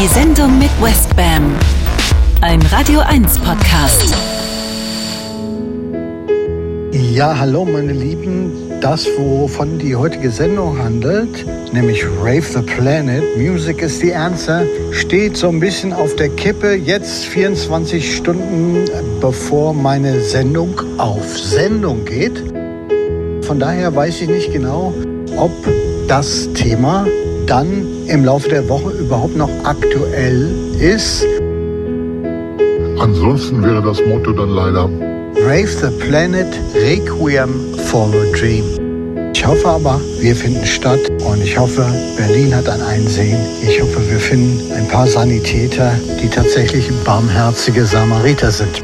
Die Sendung mit Westbam. Ein Radio 1 Podcast. Ja, hallo meine Lieben. Das, wovon die heutige Sendung handelt, nämlich Rave the Planet, Music is the Answer, steht so ein bisschen auf der Kippe, jetzt 24 Stunden bevor meine Sendung auf Sendung geht. Von daher weiß ich nicht genau, ob das Thema dann im Laufe der Woche überhaupt noch aktuell ist. Ansonsten wäre das Motto dann leider Rave the Planet Requiem for a Dream. Ich hoffe aber, wir finden statt und ich hoffe, Berlin hat ein Einsehen. Ich hoffe, wir finden ein paar Sanitäter, die tatsächlich barmherzige Samariter sind.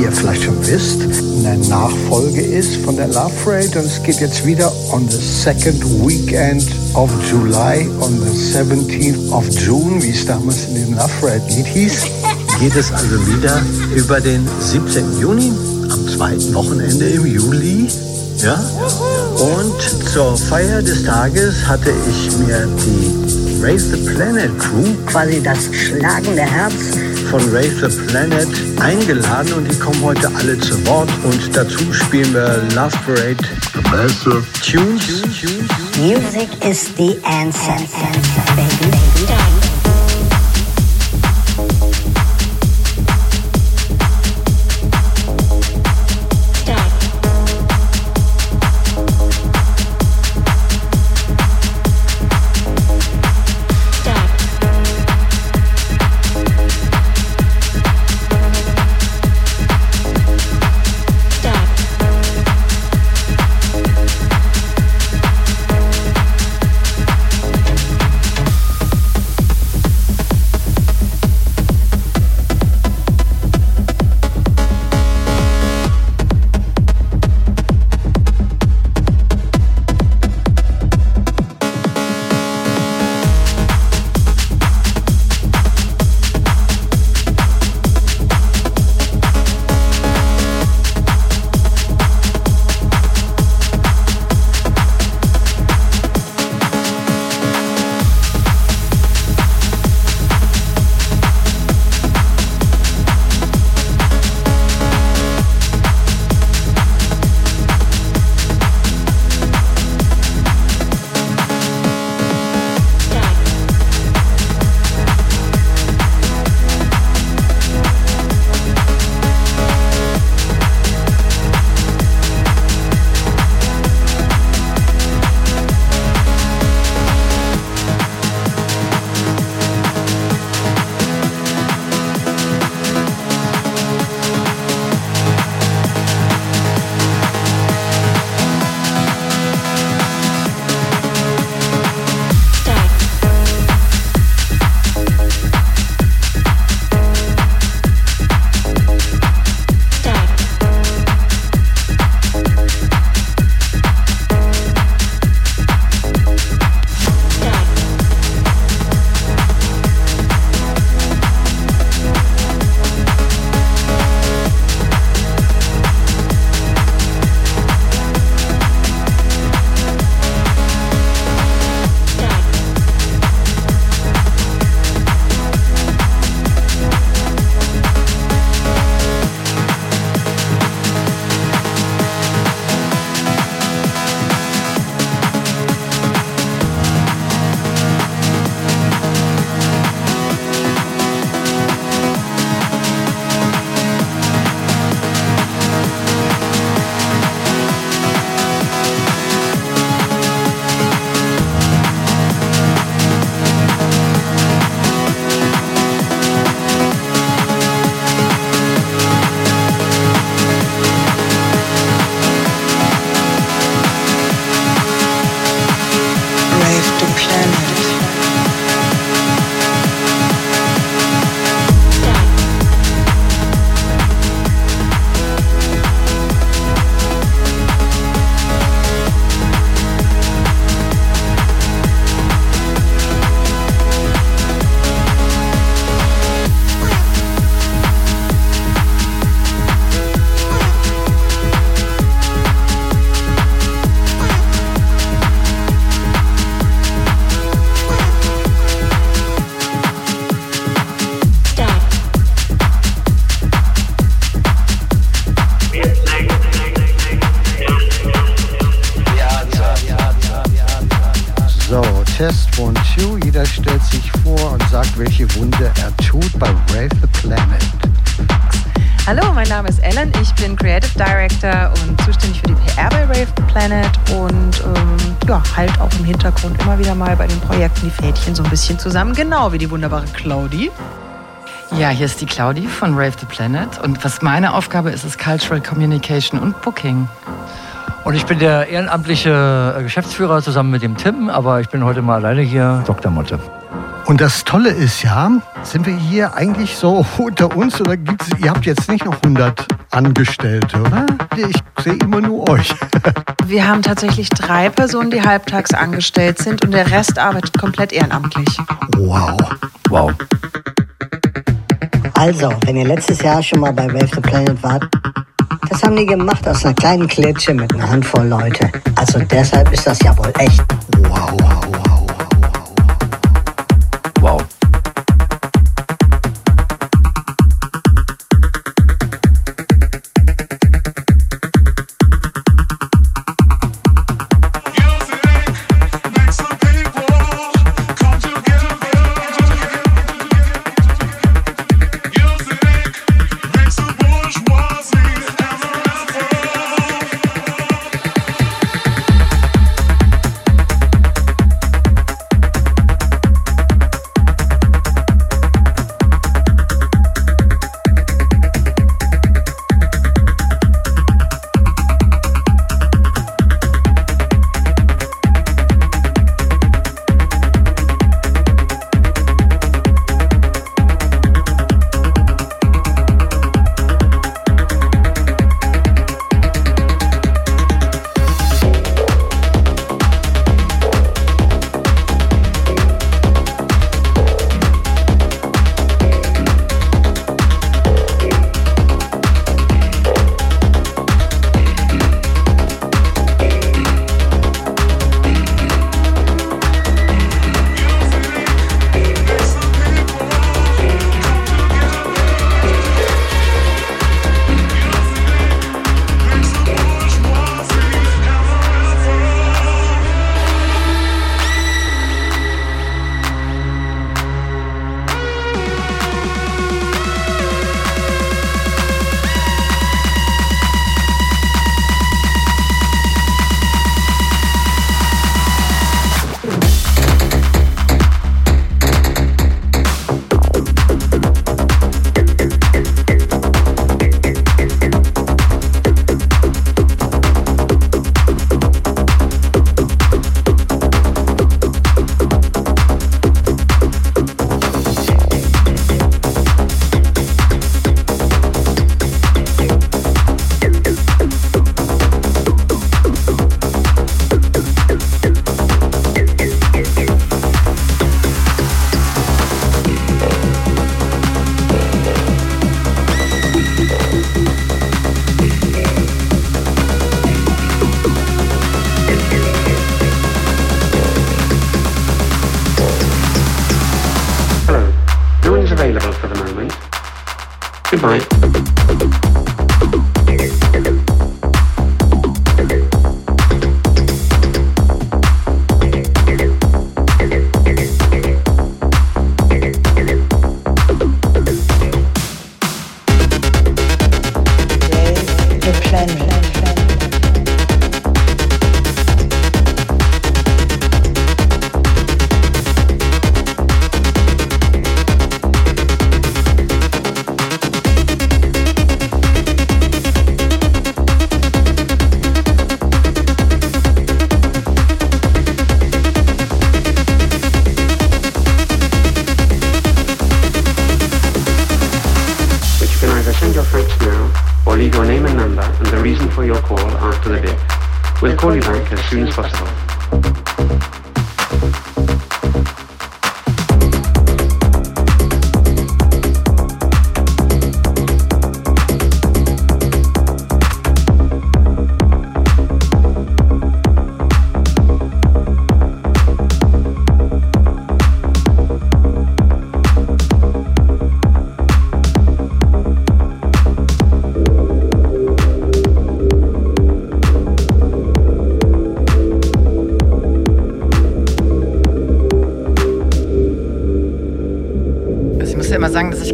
Wie ihr vielleicht schon wisst, eine Nachfolge ist von der Love Parade und es geht jetzt wieder on the second weekend of July, on the 17th of June, wie es damals in dem Love Parade Lied hieß. Geht es also wieder über den 17. Juni, am zweiten Wochenende im Juli. Ja? Und zur Feier des Tages hatte ich mir die Raise the Planet Crew Quasi das schlagende Herz. Von Rave the Planet eingeladen und die kommen heute alle zu Wort und dazu spielen wir Love Parade Tunes. Music is the answer. Baby. Den Projekten die Fädchen so ein bisschen zusammen, genau wie die wunderbare Claudi. Ja, hier ist die Claudi von Rave the Planet und was meine Aufgabe ist, ist Cultural Communication und Booking. Und ich bin der ehrenamtliche äh, Geschäftsführer zusammen mit dem Tim, aber ich bin heute mal alleine hier, Dr. Motte. Und das Tolle ist ja, sind wir hier eigentlich so unter uns oder gibt's, ihr habt jetzt nicht noch 100 Angestellte, oder? Ich sehe immer nur euch. Wir haben tatsächlich drei Personen, die halbtags angestellt sind und der Rest arbeitet komplett ehrenamtlich. Wow. Wow. Also, wenn ihr letztes Jahr schon mal bei Wave the Planet wart, das haben die gemacht aus einer kleinen Klitsche mit einer Handvoll Leute. Also deshalb ist das ja wohl echt. Wow, wow, wow. Wow.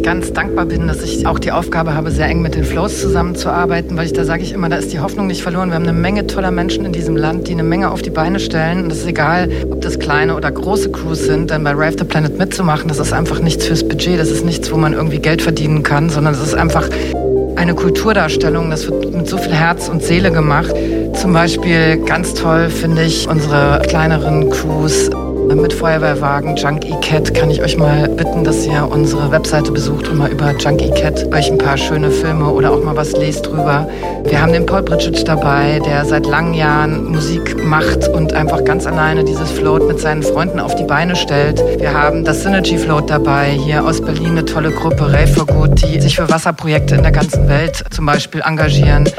Ganz dankbar bin, dass ich auch die Aufgabe habe, sehr eng mit den Flows zusammenzuarbeiten, weil ich da sage ich immer, da ist die Hoffnung nicht verloren. Wir haben eine Menge toller Menschen in diesem Land, die eine Menge auf die Beine stellen. Und es ist egal, ob das kleine oder große Crews sind, denn bei Rave the Planet mitzumachen, das ist einfach nichts fürs Budget, das ist nichts, wo man irgendwie Geld verdienen kann, sondern es ist einfach eine Kulturdarstellung. Das wird mit so viel Herz und Seele gemacht. Zum Beispiel ganz toll finde ich unsere kleineren Crews mit Feuerwehrwagen, Junkie Cat, kann ich euch mal bitten, dass ihr unsere Webseite besucht und mal über Junkie Cat euch ein paar schöne Filme oder auch mal was lest drüber. Wir haben den Paul Bridget dabei, der seit langen Jahren Musik macht und einfach ganz alleine dieses Float mit seinen Freunden auf die Beine stellt. Wir haben das Synergy Float dabei, hier aus Berlin eine tolle Gruppe, Ray for Good, die sich für Wasserprojekte in der ganzen Welt zum Beispiel engagieren.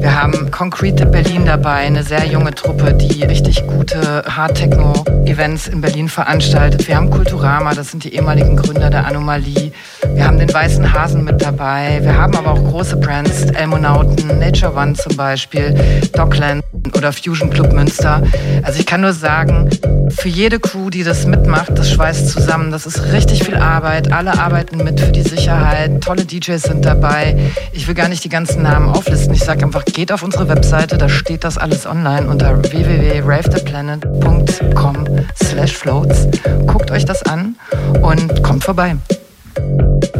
Wir haben Concrete Berlin dabei, eine sehr junge Truppe, die richtig gute Hard Techno Events in Berlin veranstaltet. Wir haben Kulturama, das sind die ehemaligen Gründer der Anomalie. Wir haben den Weißen Hasen mit dabei. Wir haben aber auch große Brands, Elmonauten, Nature One zum Beispiel, Dockland oder Fusion Club Münster. Also ich kann nur sagen, für jede Crew, die das mitmacht, das schweißt zusammen. Das ist richtig viel Arbeit. Alle arbeiten mit für die Sicherheit. Tolle DJs sind dabei. Ich will gar nicht die ganzen Namen auflisten. Ich sage einfach, geht auf unsere Webseite, da steht das alles online unter www.ravetheplanet.com slash floats. Guckt euch das an und kommt vorbei.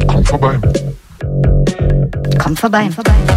Kommt vorbei. Kommt vorbei. Kommt vorbei.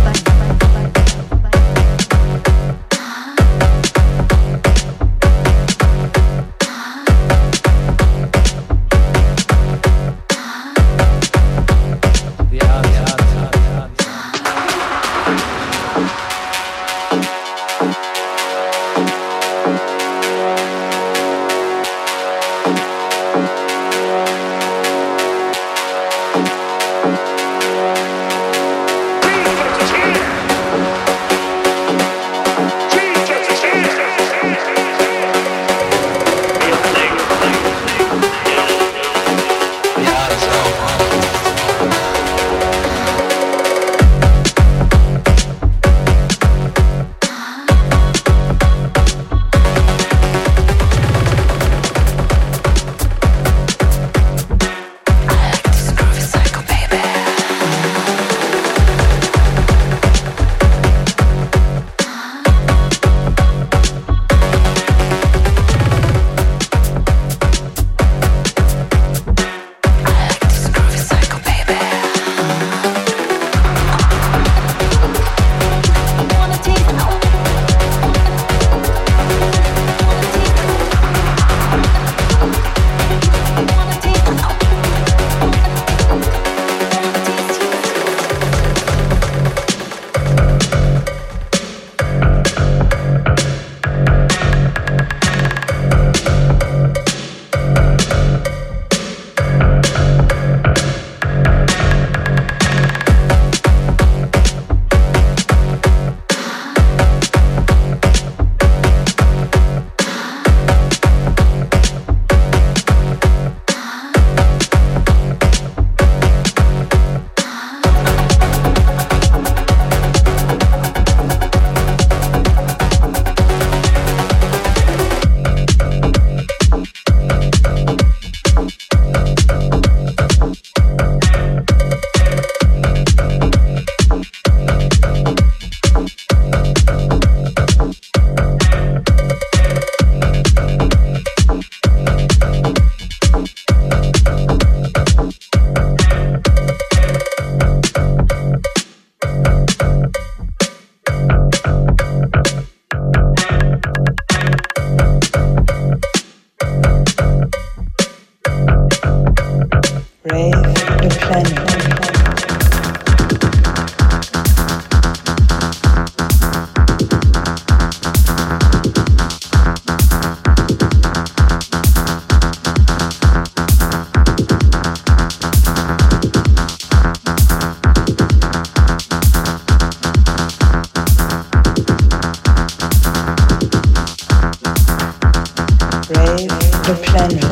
Seven.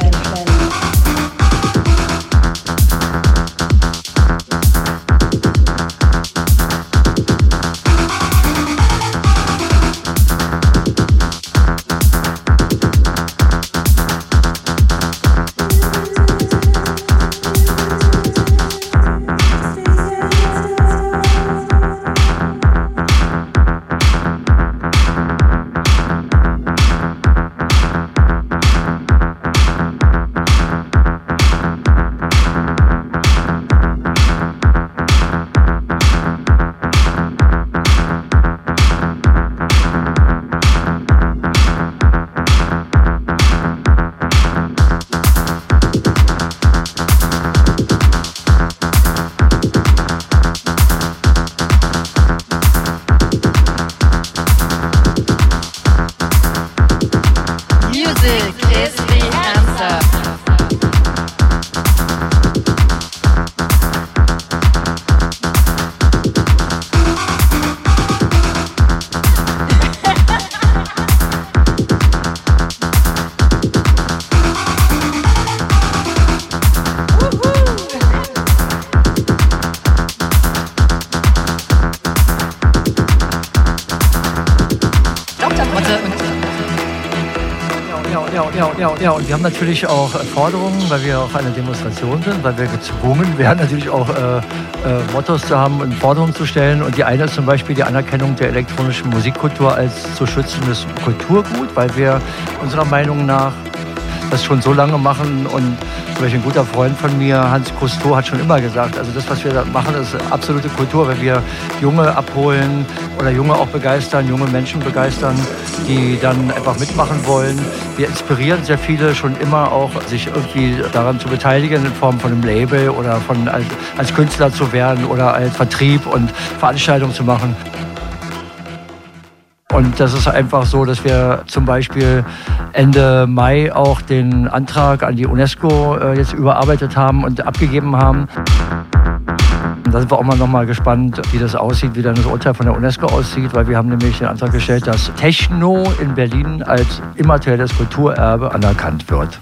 Ja, ja, ja, und wir haben natürlich auch Forderungen, weil wir auch eine Demonstration sind, weil wir gezwungen werden, natürlich auch äh, äh, Mottos zu haben und Forderungen zu stellen. Und die eine ist zum Beispiel die Anerkennung der elektronischen Musikkultur als zu schützendes Kulturgut, weil wir unserer Meinung nach das schon so lange machen und zum Beispiel ein guter Freund von mir, Hans Cousteau, hat schon immer gesagt, also das, was wir da machen, ist absolute Kultur, wenn wir Junge abholen oder Junge auch begeistern, junge Menschen begeistern, die dann einfach mitmachen wollen. Wir inspirieren sehr viele schon immer auch, sich irgendwie daran zu beteiligen in Form von einem Label oder von als, als Künstler zu werden oder als Vertrieb und Veranstaltungen zu machen. Und das ist einfach so, dass wir zum Beispiel Ende Mai auch den Antrag an die UNESCO äh, jetzt überarbeitet haben und abgegeben haben. Da sind wir auch mal noch mal gespannt, wie das aussieht, wie dann das Urteil von der UNESCO aussieht, weil wir haben nämlich den Antrag gestellt, dass Techno in Berlin als immaterielles Kulturerbe anerkannt wird.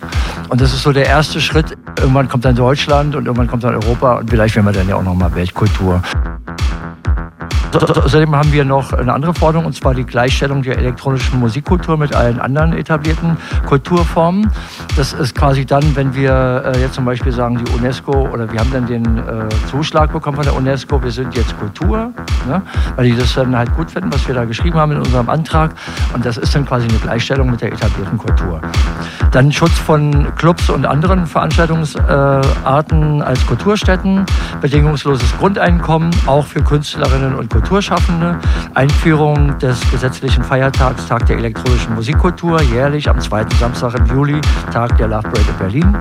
Und das ist so der erste Schritt. Irgendwann kommt dann Deutschland und irgendwann kommt dann Europa und vielleicht werden wir dann ja auch noch mal Weltkultur. Außerdem haben wir noch eine andere Forderung, und zwar die Gleichstellung der elektronischen Musikkultur mit allen anderen etablierten Kulturformen. Das ist quasi dann, wenn wir äh, jetzt zum Beispiel sagen, die UNESCO oder wir haben dann den äh, Zuschlag bekommen von der UNESCO, wir sind jetzt Kultur, ne? weil die das dann halt gut finden, was wir da geschrieben haben in unserem Antrag. Und das ist dann quasi eine Gleichstellung mit der etablierten Kultur. Dann Schutz von Clubs und anderen Veranstaltungsarten als Kulturstätten, bedingungsloses Grundeinkommen, auch für Künstlerinnen und Kulturschaffende, Einführung des gesetzlichen Feiertags Tag der elektronischen Musikkultur, jährlich am zweiten Samstag im Juli, Tag der Love Parade in Berlin.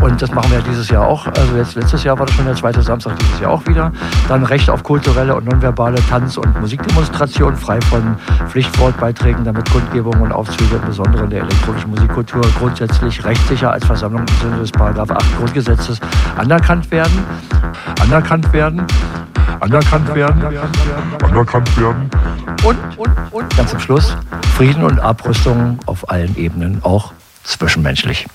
Und das machen wir dieses Jahr auch. Also jetzt letztes Jahr war das schon der zweite Samstag, dieses Jahr auch wieder. Dann Recht auf kulturelle und nonverbale Tanz- und Musikdemonstration, frei von Pflichtwortbeiträgen, damit Kundgebungen und Aufzüge im Besonderen der elektronischen Musikkultur grundsätzlich rechtssicher als Versammlung im Sinne des Paragraph 8 Grundgesetzes. Anerkannt werden. Anerkannt werden. Anerkannt werden. Und, und, und ganz zum Schluss Frieden und Abrüstung auf allen Ebenen, auch zwischenmenschlich.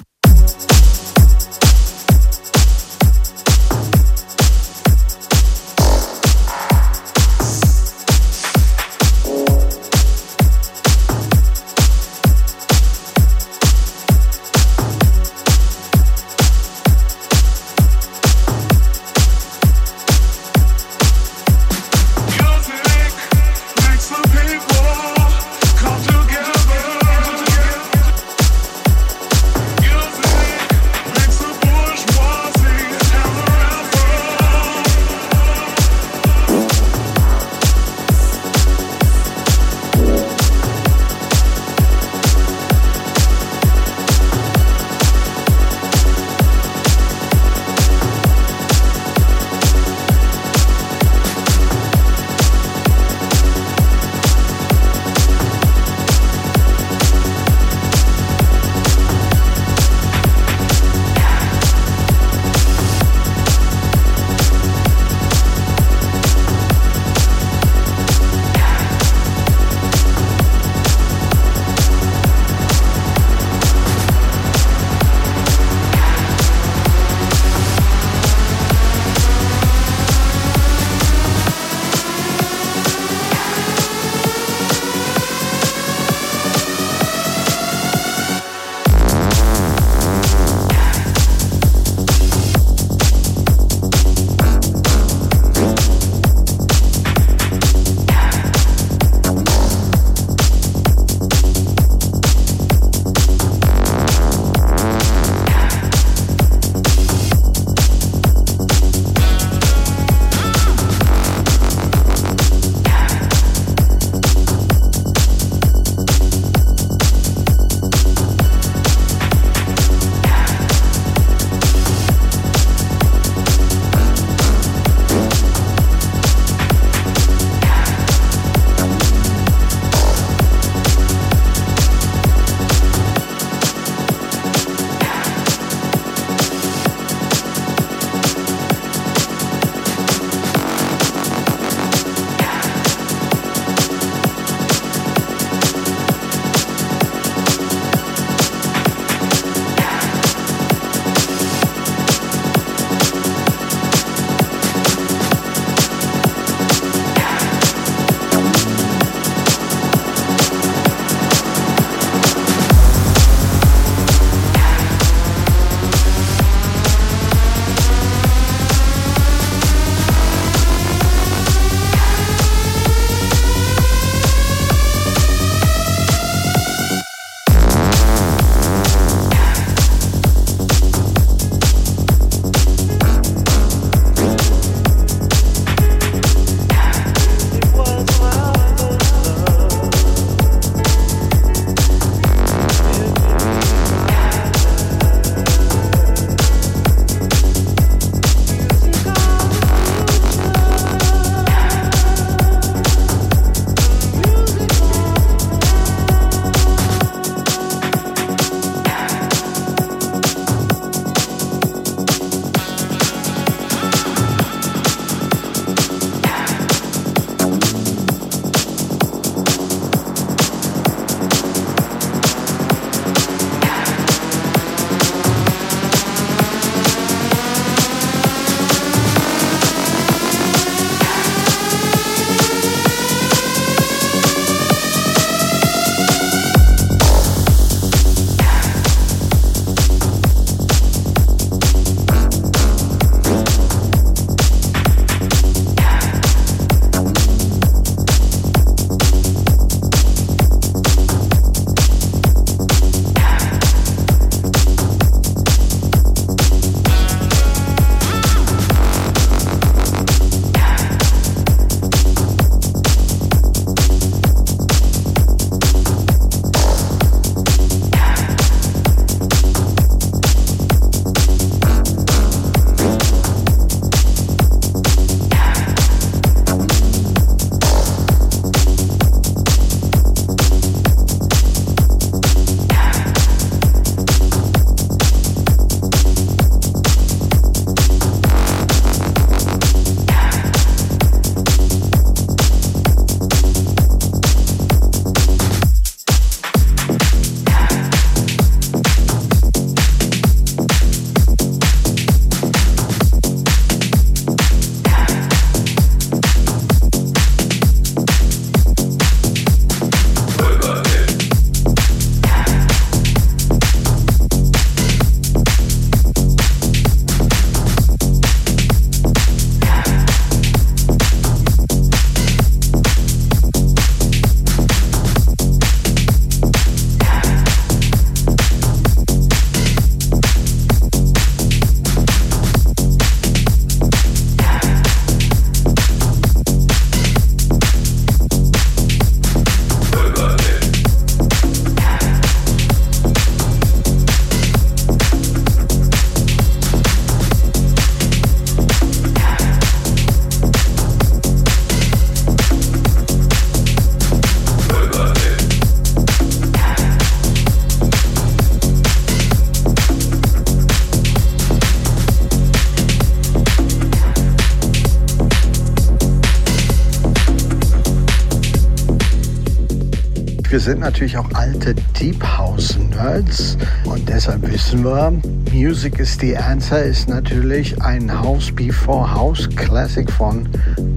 Sind natürlich auch alte Deep House Nerds und deshalb wissen wir, Music is the Answer ist natürlich ein House Before House Classic von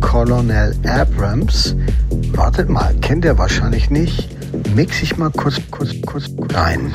Colonel Abrams. Wartet mal, kennt ihr wahrscheinlich nicht. Mix ich mal kurz, kurz, kurz rein.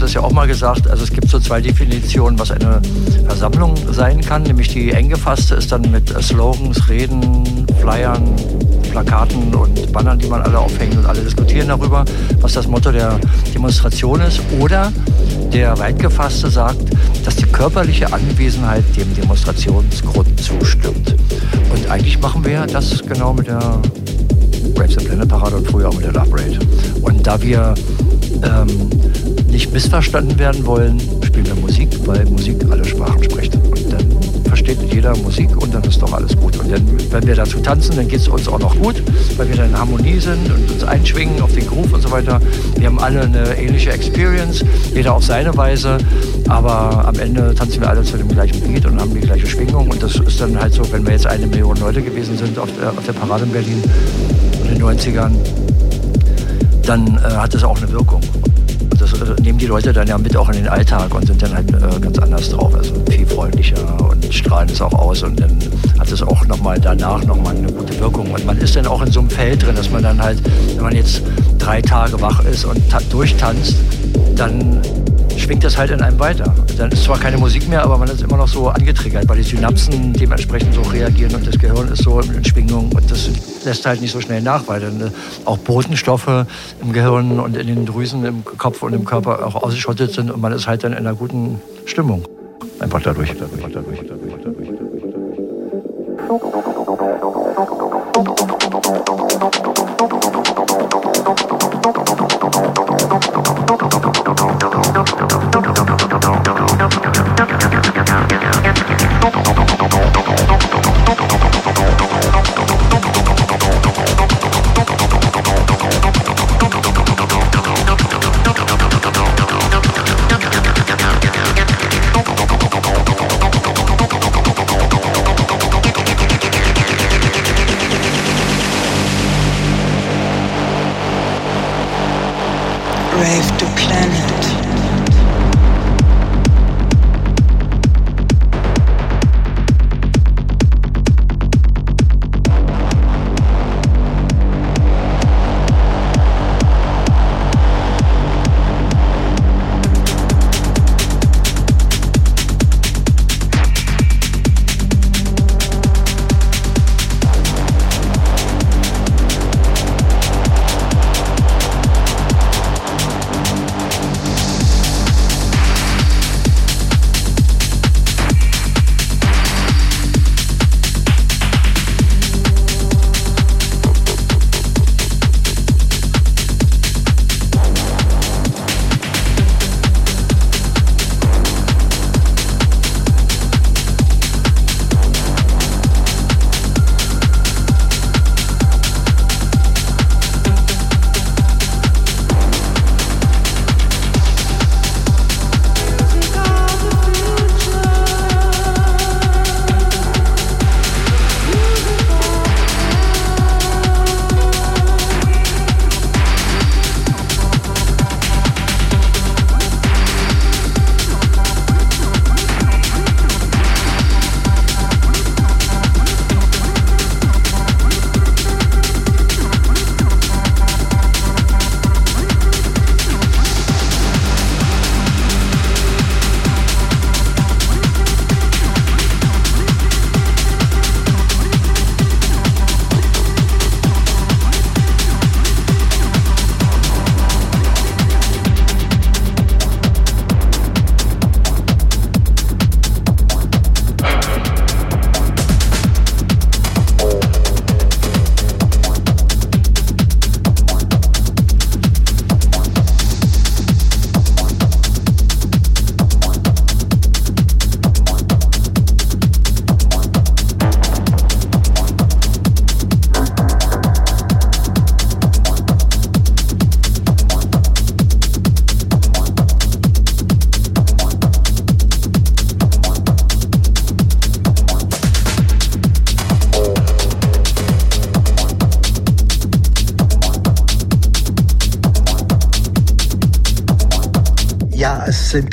Hat es ja auch mal gesagt, also es gibt so zwei Definitionen, was eine Versammlung sein kann, nämlich die eng gefasste ist dann mit Slogans, Reden, Flyern, Plakaten und Bannern, die man alle aufhängt und alle diskutieren darüber, was das Motto der Demonstration ist. Oder der weit gefasste sagt, dass die körperliche Anwesenheit dem Demonstrationsgrund zustimmt. Und eigentlich machen wir das genau mit der Raves the Planet Parade und früher auch mit der Love Parade. Und da wir ähm, nicht missverstanden werden wollen, spielen wir Musik, weil Musik alle Sprachen spricht. Und dann versteht jeder Musik und dann ist doch alles gut. Und dann, wenn wir dazu tanzen, dann geht es uns auch noch gut, weil wir dann in Harmonie sind und uns einschwingen auf den Groove und so weiter. Wir haben alle eine ähnliche Experience, jeder auf seine Weise, aber am Ende tanzen wir alle zu dem gleichen Beat und haben die gleiche Schwingung. Und das ist dann halt so, wenn wir jetzt eine Million Leute gewesen sind auf der, auf der Parade in Berlin in den 90ern, dann äh, hat das auch eine Wirkung. Das äh, nehmen die Leute dann ja mit auch in den Alltag und sind dann halt äh, ganz anders drauf. Also viel freundlicher und strahlen es auch aus und dann hat es auch nochmal danach nochmal eine gute Wirkung. Und man ist dann auch in so einem Feld drin, dass man dann halt, wenn man jetzt drei Tage wach ist und durchtanzt, dann schwingt das halt in einem weiter. Dann ist zwar keine Musik mehr, aber man ist immer noch so angetriggert, weil die Synapsen dementsprechend so reagieren und das Gehirn ist so in Schwingung und das lässt halt nicht so schnell nach, weil dann äh, auch Botenstoffe im Gehirn und in den Drüsen im Kopf und im Körper auch ausgeschottet sind und man ist halt dann in einer guten Stimmung. Einfach dadurch, dadurch, dadurch, dadurch, dadurch. Ja,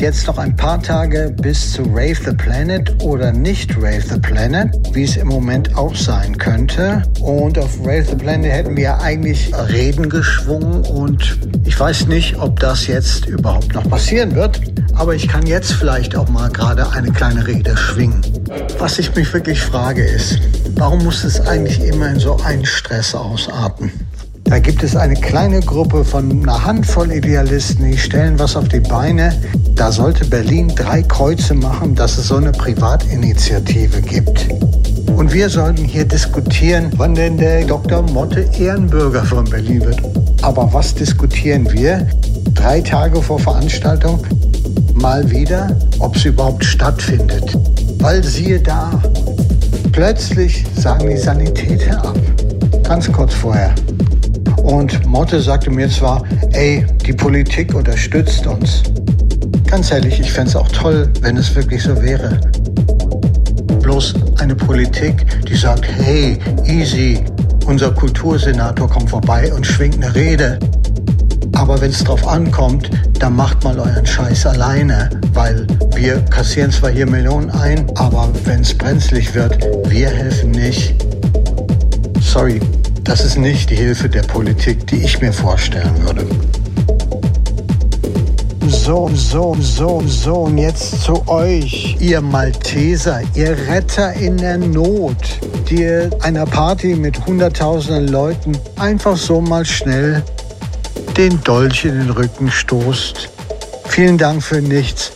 jetzt noch ein paar Tage bis zu Rave the Planet oder nicht Rave the Planet, wie es im Moment auch sein könnte. Und auf Rave the Planet hätten wir eigentlich Reden geschwungen und ich weiß nicht, ob das jetzt überhaupt noch passieren wird. Aber ich kann jetzt vielleicht auch mal gerade eine kleine Rede schwingen. Was ich mich wirklich frage ist, warum muss es eigentlich immer in so einen Stress ausarten? Da gibt es eine kleine Gruppe von einer Handvoll Idealisten, die stellen was auf die Beine. Da sollte Berlin drei Kreuze machen, dass es so eine Privatinitiative gibt. Und wir sollten hier diskutieren, wann denn der Dr. Motte Ehrenbürger von Berlin wird. Aber was diskutieren wir? Drei Tage vor Veranstaltung mal wieder, ob es überhaupt stattfindet. Weil siehe da, plötzlich sagen die Sanitäter ab. Ganz kurz vorher. Und Motte sagte mir zwar, ey, die Politik unterstützt uns. Ganz ehrlich, ich fände es auch toll, wenn es wirklich so wäre. Bloß eine Politik, die sagt, hey, easy, unser Kultursenator kommt vorbei und schwingt eine Rede. Aber wenn es drauf ankommt, dann macht mal euren Scheiß alleine, weil wir kassieren zwar hier Millionen ein, aber wenn es brenzlig wird, wir helfen nicht. Sorry, das ist nicht die Hilfe der Politik, die ich mir vorstellen würde. So, so, so, so, und jetzt zu euch, ihr Malteser, ihr Retter in der Not, die ihr einer Party mit hunderttausenden Leuten einfach so mal schnell den Dolch in den Rücken stoßt. Vielen Dank für nichts.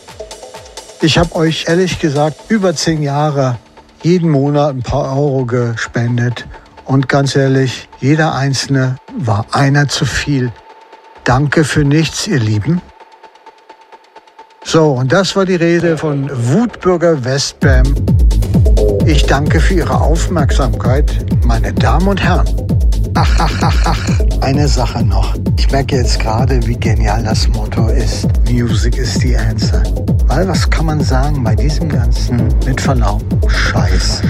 Ich habe euch ehrlich gesagt über zehn Jahre jeden Monat ein paar Euro gespendet und ganz ehrlich, jeder einzelne war einer zu viel. Danke für nichts, ihr Lieben. So, und das war die Rede von Wutbürger Westbam. Ich danke für Ihre Aufmerksamkeit, meine Damen und Herren. Ach, ach, ach, ach, eine Sache noch. Ich merke jetzt gerade, wie genial das Motto ist. Music is the answer. Weil was kann man sagen bei diesem ganzen, mit Verlaub, Scheiß.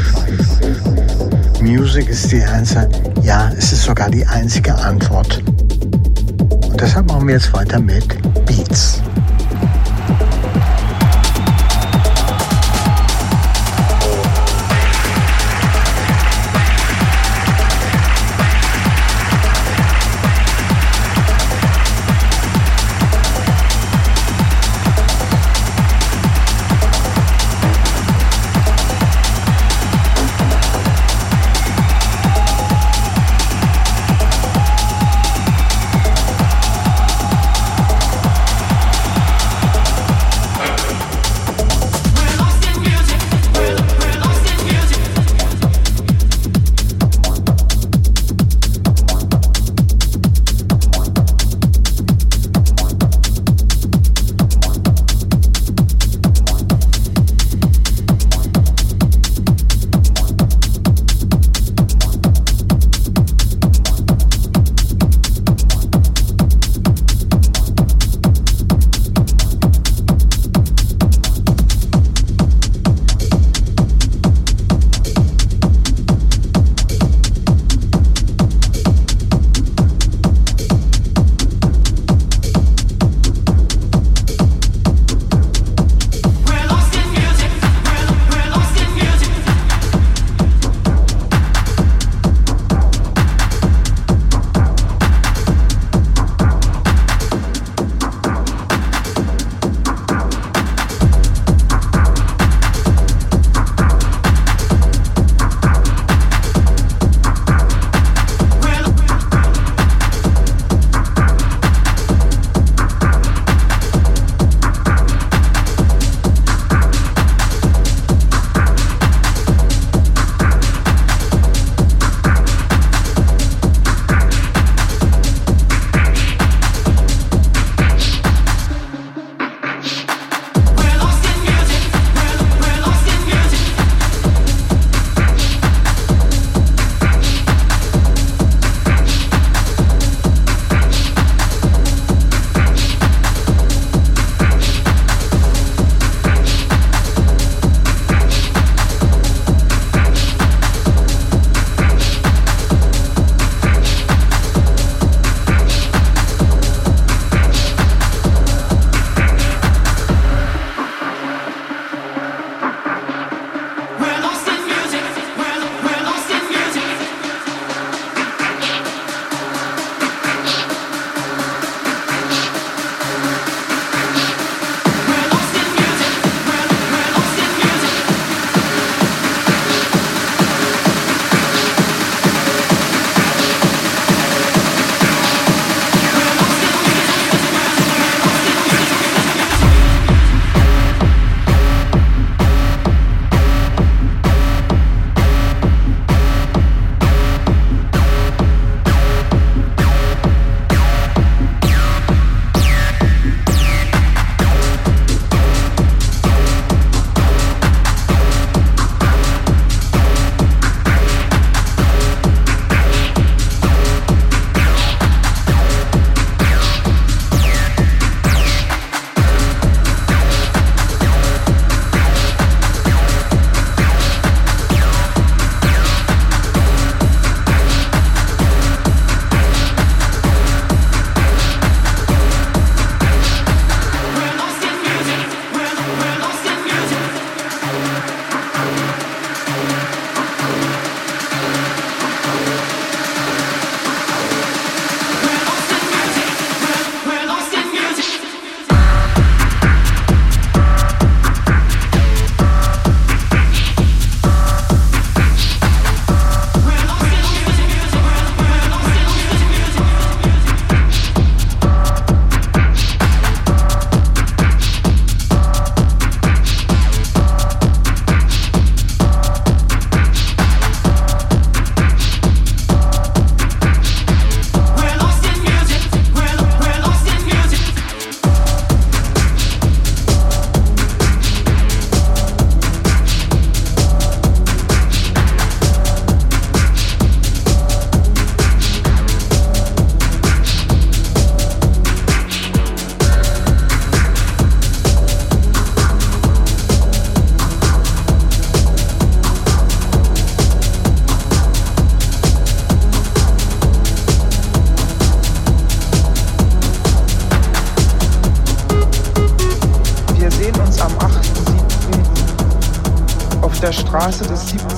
Music is the answer. Ja, es ist sogar die einzige Antwort. Und deshalb machen wir jetzt weiter mit Beats.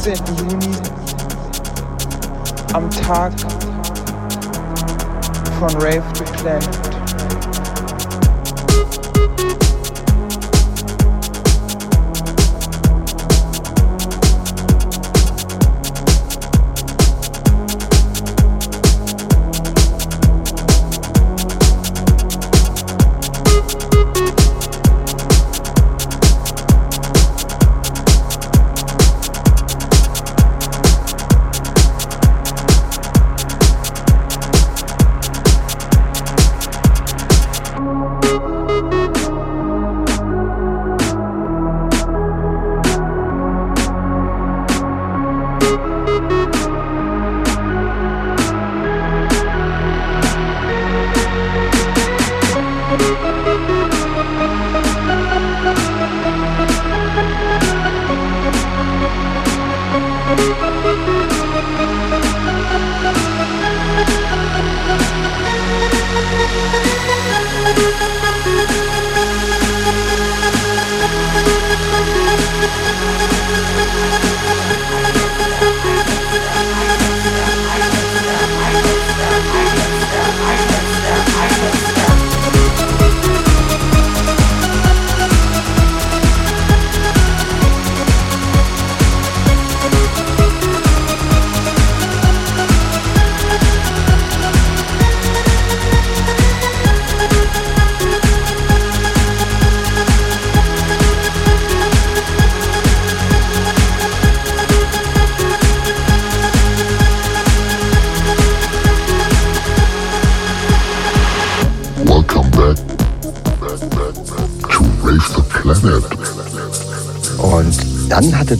Des 17.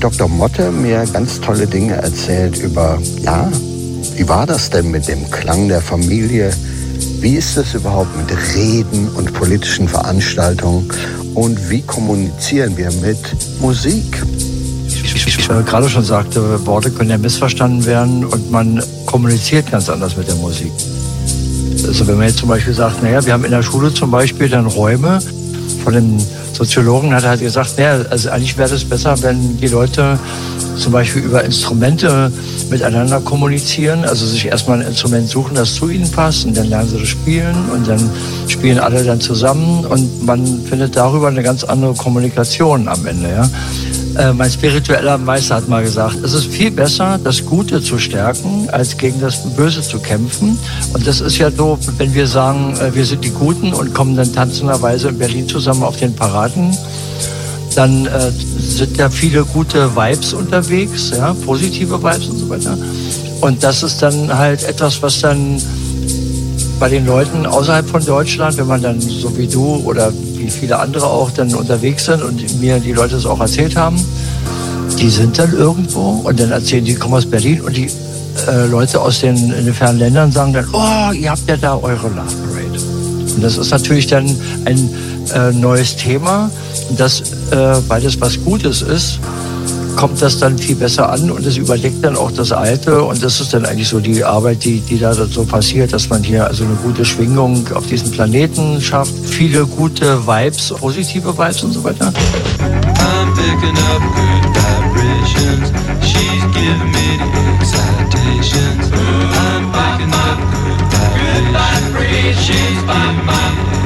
Dr. Motte mir ganz tolle Dinge erzählt über, ja, wie war das denn mit dem Klang der Familie? Wie ist es überhaupt mit Reden und politischen Veranstaltungen? Und wie kommunizieren wir mit Musik? Wie ich gerade schon sagte, Worte können ja missverstanden werden und man kommuniziert ganz anders mit der Musik. Also wenn man jetzt zum Beispiel sagt, naja, wir haben in der Schule zum Beispiel dann Räume von den Soziologen hat halt gesagt, naja, also eigentlich wäre es besser, wenn die Leute zum Beispiel über Instrumente miteinander kommunizieren, also sich erstmal ein Instrument suchen, das zu ihnen passt und dann lernen sie das spielen und dann spielen alle dann zusammen und man findet darüber eine ganz andere Kommunikation am Ende. Ja? Äh, mein spiritueller Meister hat mal gesagt, es ist viel besser, das Gute zu stärken, als gegen das Böse zu kämpfen. Und das ist ja so, wenn wir sagen, äh, wir sind die Guten und kommen dann tanzenderweise in Berlin zusammen auf den Paraden, dann äh, sind ja viele gute Vibes unterwegs, ja, positive Vibes und so weiter. Und das ist dann halt etwas, was dann bei den Leuten außerhalb von Deutschland, wenn man dann so wie du oder wie viele andere auch dann unterwegs sind und mir die Leute das auch erzählt haben, die sind dann irgendwo und dann erzählen die, kommen aus Berlin und die äh, Leute aus den, in den fernen Ländern sagen dann, oh, ihr habt ja da eure Love Parade. Und das ist natürlich dann ein äh, neues Thema und das, äh, weil das was Gutes ist, kommt das dann viel besser an und es überdeckt dann auch das Alte und das ist dann eigentlich so die Arbeit, die, die da so passiert, dass man hier also eine gute Schwingung auf diesem Planeten schafft, viele gute Vibes, positive Vibes und so weiter. I'm picking up good vibrations. She's giving me the excitations. I'm picking up good vibrations. She's giving me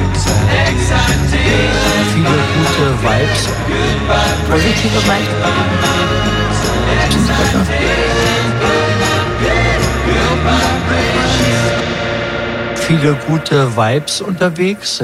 Viele gute Vibes. Positive Vibes. Viele gute Vibes unterwegs.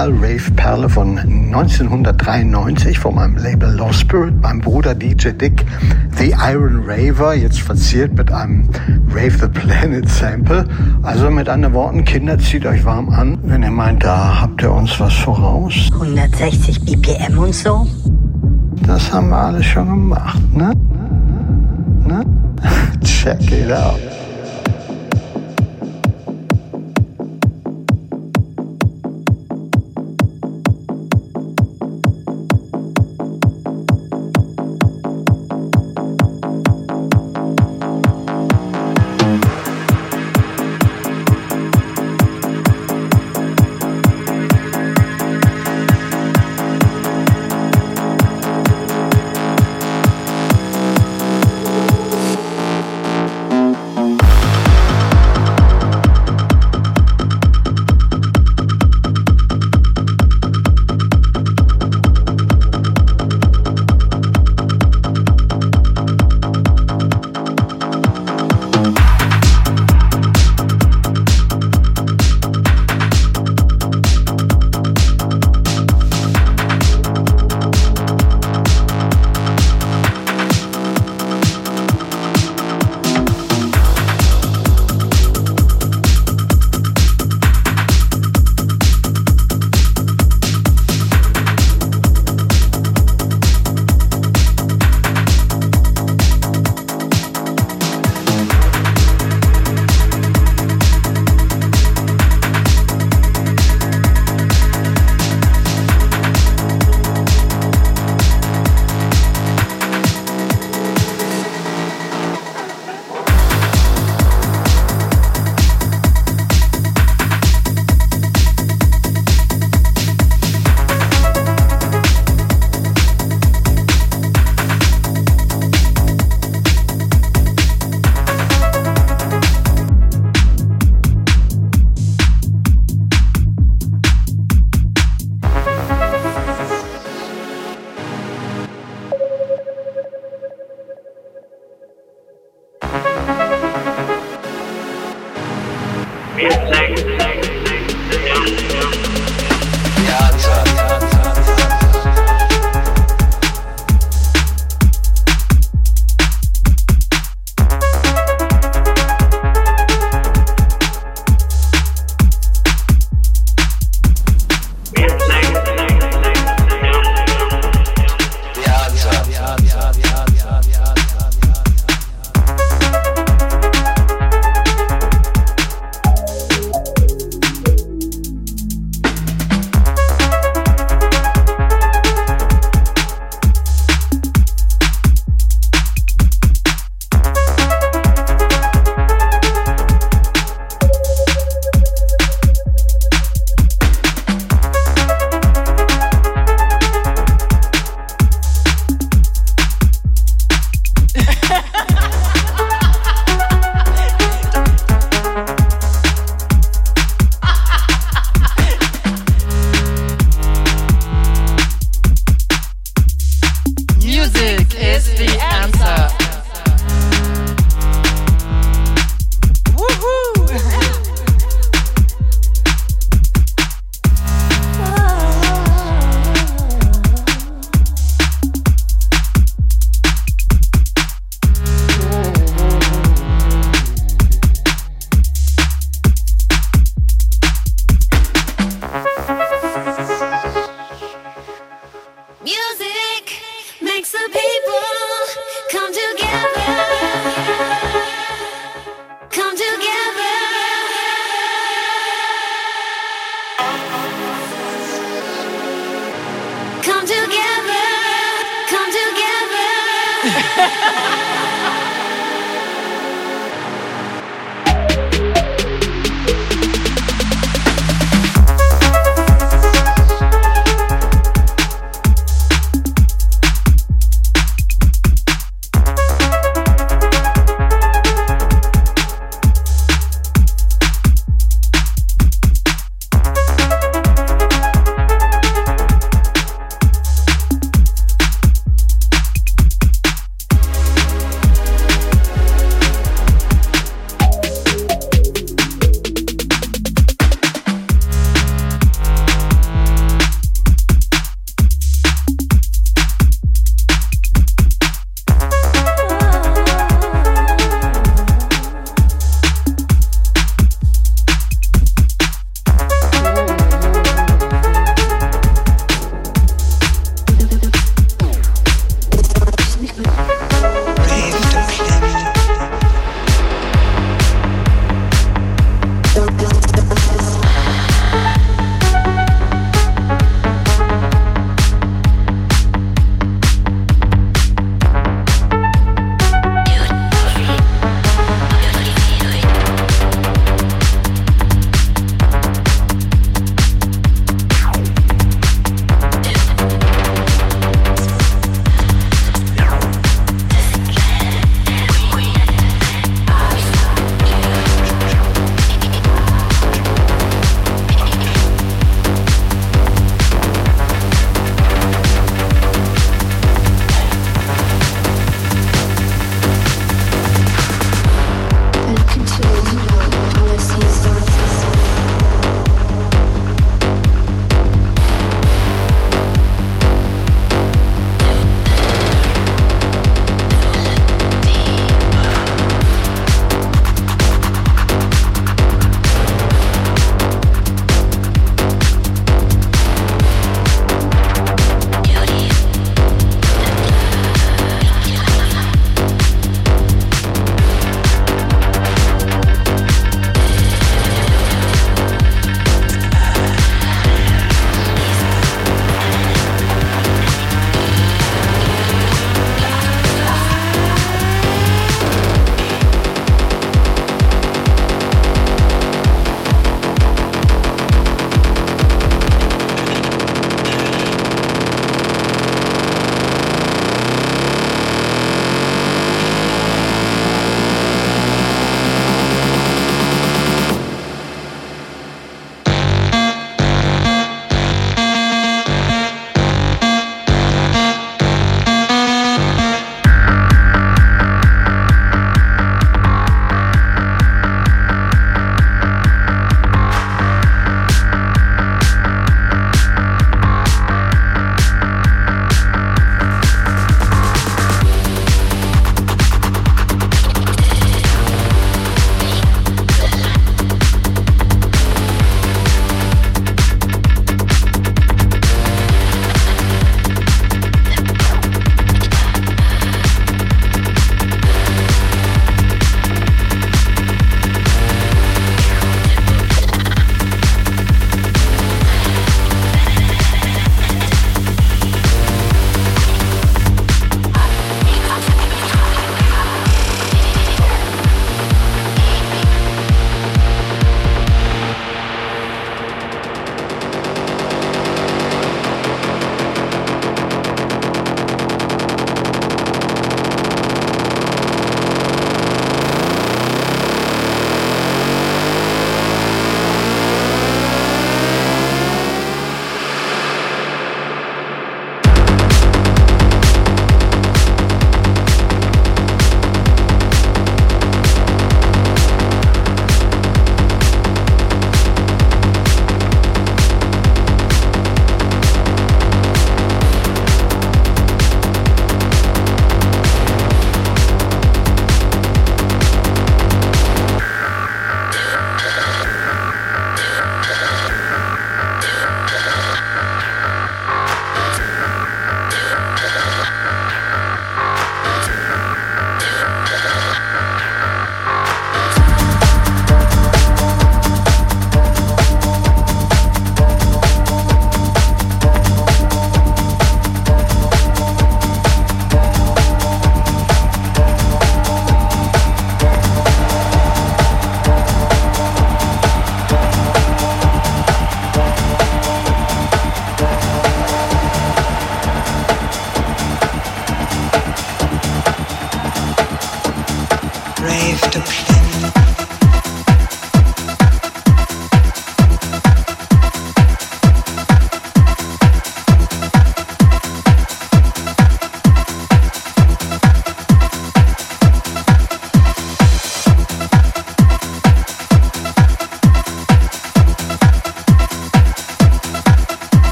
Original-Rave-Perle von 1993 von meinem Label Low Spirit, meinem Bruder DJ Dick, The Iron Raver, jetzt verziert mit einem Rave the Planet Sample. Also mit anderen Worten, Kinder, zieht euch warm an, wenn ihr meint, da habt ihr uns was voraus. 160 BPM und so. Das haben wir alles schon gemacht, ne? Ne? Check it out.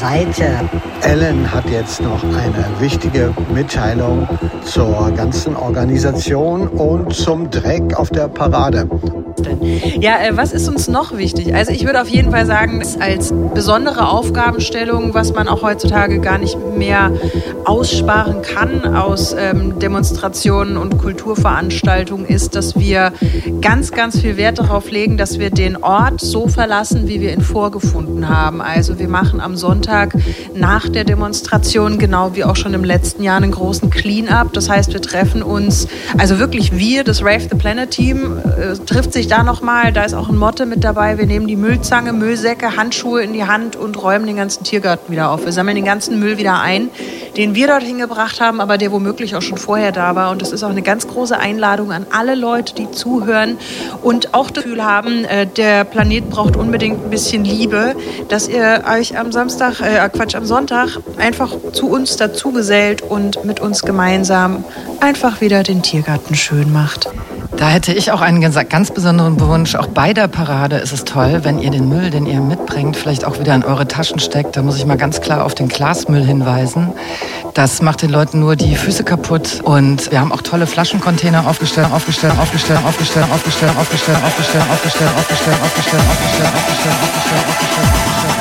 Beiseite. Ellen hat jetzt noch eine wichtige Mitteilung zur ganzen Organisation und zum Dreck auf der Parade. Ja, äh, was ist uns noch wichtig? Also ich würde auf jeden Fall sagen, als besondere Aufgabenstellung, was man auch heutzutage gar nicht mehr aussparen kann aus ähm, Demonstrationen und Kulturveranstaltungen, ist, dass wir ganz, ganz viel Wert darauf legen, dass wir den Ort so verlassen, wie wir ihn vorgefunden haben. Also wir machen am Sonntag nach der Demonstration, genau wie auch schon im letzten Jahr, einen großen Clean-up. Das heißt, wir treffen uns, also wirklich wir, das Rave the Planet Team, äh, trifft sich da nochmal, da ist auch ein Motte mit dabei. Wir nehmen die Müllzange, Müllsäcke, Handschuhe in die Hand und räumen den ganzen Tiergarten wieder auf. Wir sammeln den ganzen Müll wieder ein, den wir dorthin gebracht haben, aber der womöglich auch schon vorher da war. Und das ist auch eine ganz große Einladung an alle Leute, die zuhören und auch das Gefühl haben, äh, der Planet braucht unbedingt ein bisschen Liebe, dass ihr euch am Samstag, äh, Quatsch, am Sonntag einfach zu uns dazu gesellt und mit uns gemeinsam einfach wieder den Tiergarten schön macht. Da hätte ich auch einen ganz, besonderen Wunsch. Auch bei der Parade ist es toll, wenn ihr den Müll, den ihr mitbringt, vielleicht auch wieder in eure Taschen steckt. Da muss ich mal ganz klar auf den Glasmüll hinweisen. Das macht den Leuten nur die Füße kaputt. Und wir haben auch tolle Flaschencontainer aufgestellt, aufgestellt, aufgestellt, aufgestellt, aufgestellt, aufgestellt, aufgestellt, aufgestellt, aufgestellt, aufgestellt, aufgestellt, aufgestellt, aufgestellt, aufgestellt, aufgestellt.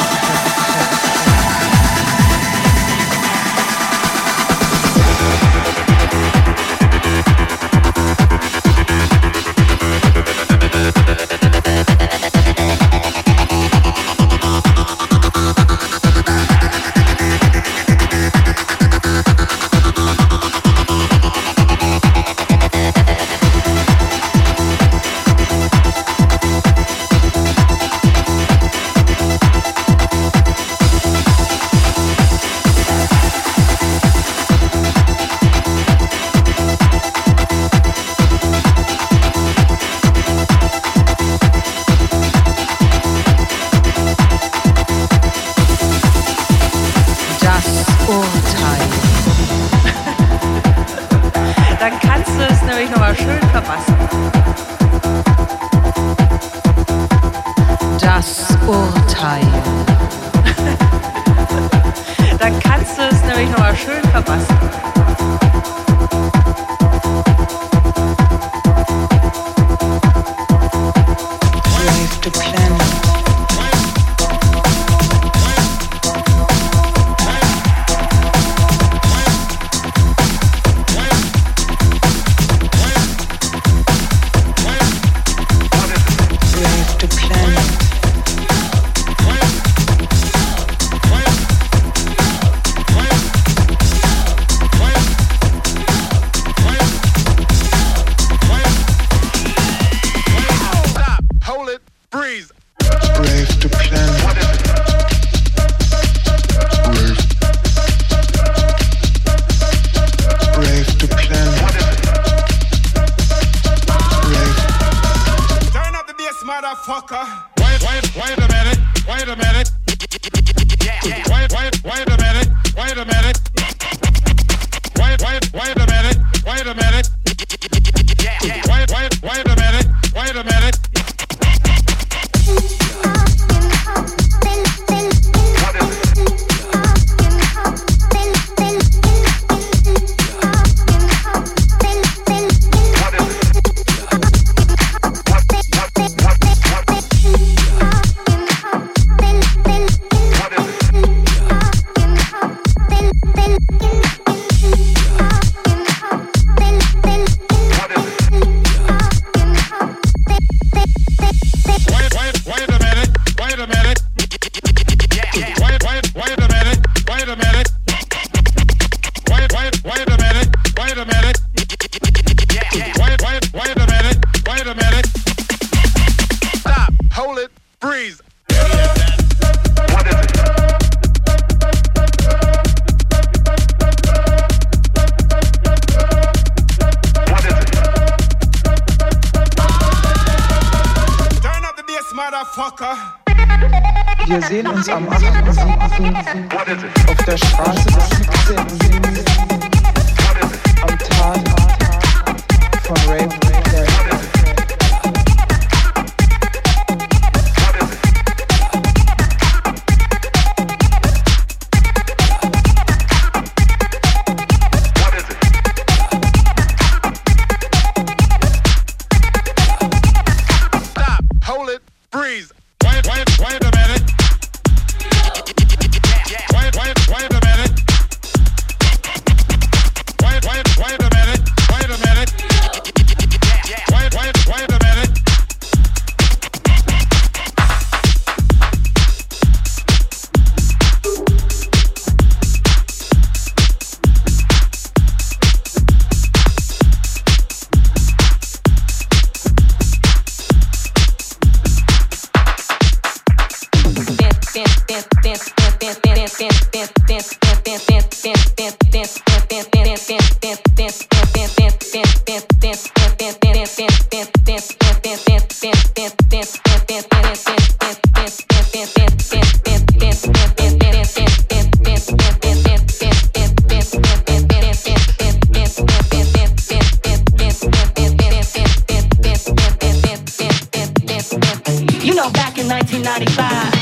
1995.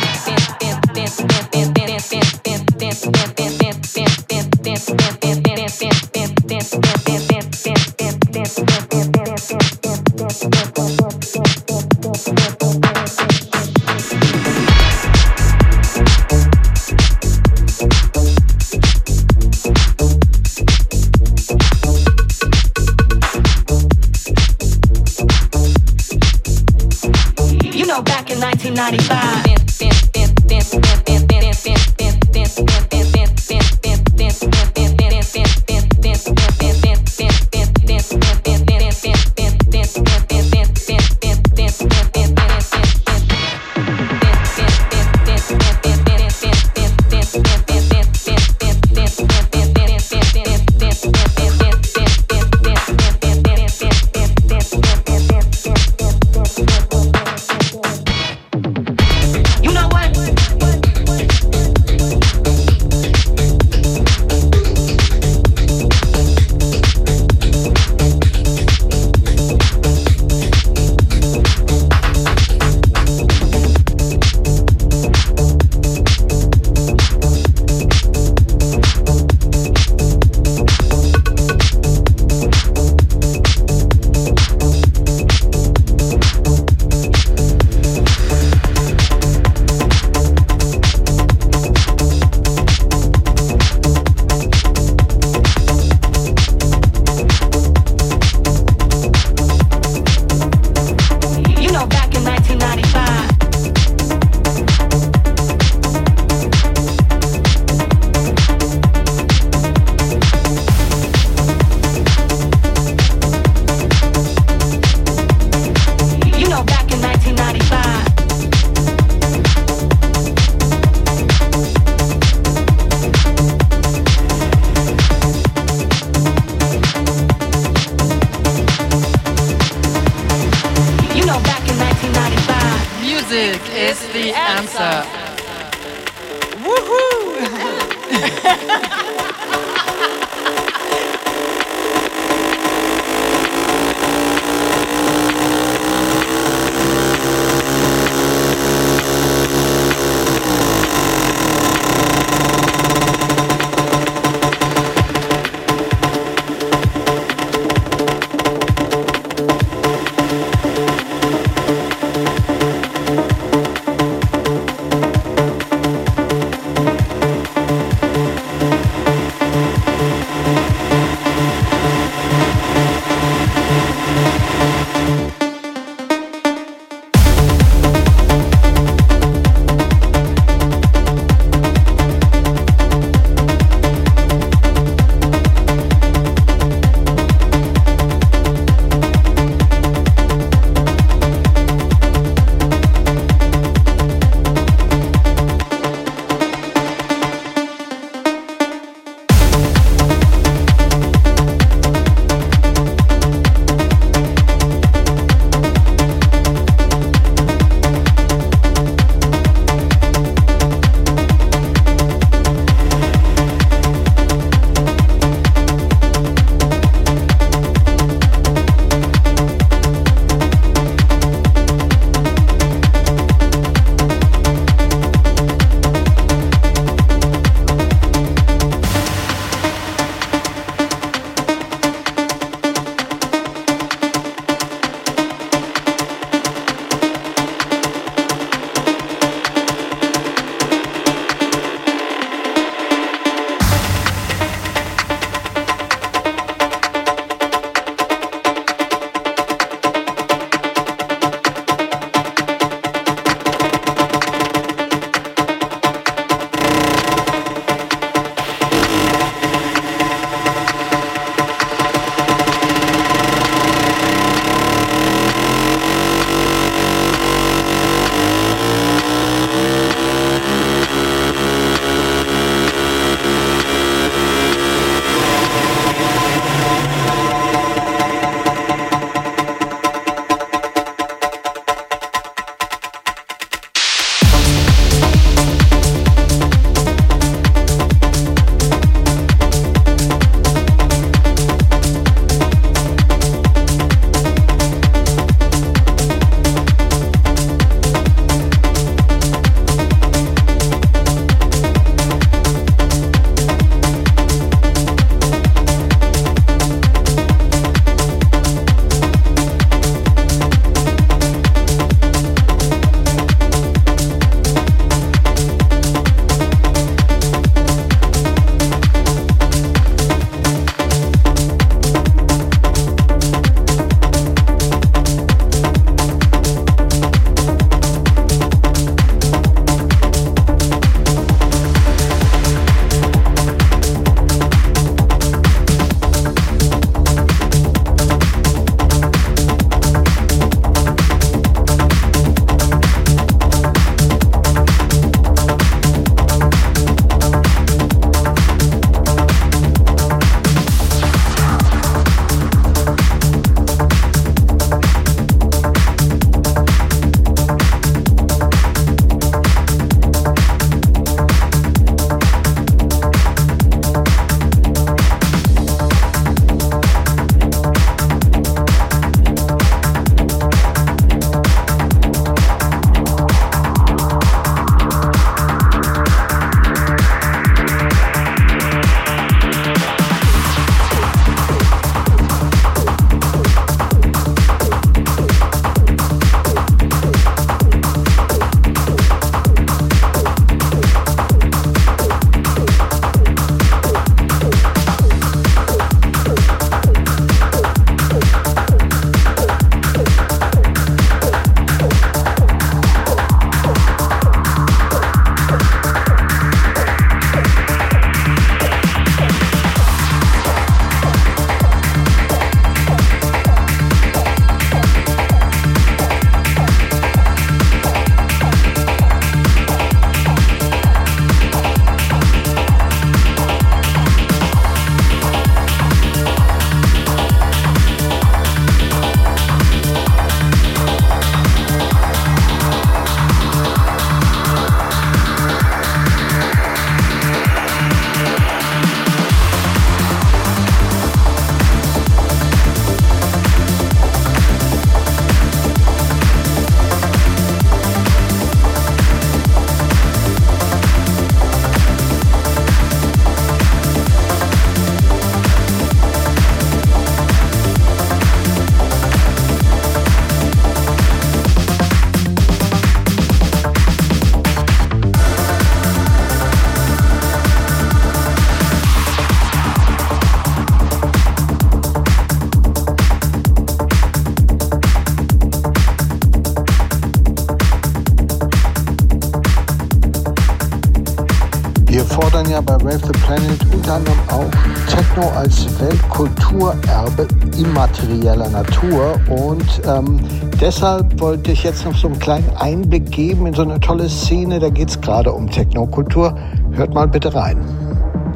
deshalb wollte ich jetzt noch so einen kleinen Einblick geben in so eine tolle Szene, da geht es gerade um Technokultur. Hört mal bitte rein.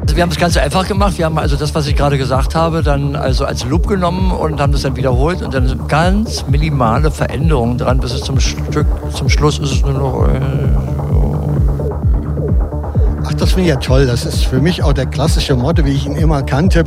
Also wir haben das Ganze einfach gemacht. Wir haben also das, was ich gerade gesagt habe, dann also als Loop genommen und haben das dann wiederholt und dann ganz minimale Veränderungen dran, bis es zum Stück, zum Schluss ist es nur noch. Äh, Ach, das finde ich ja toll. Das ist für mich auch der klassische Motto, wie ich ihn immer kannte,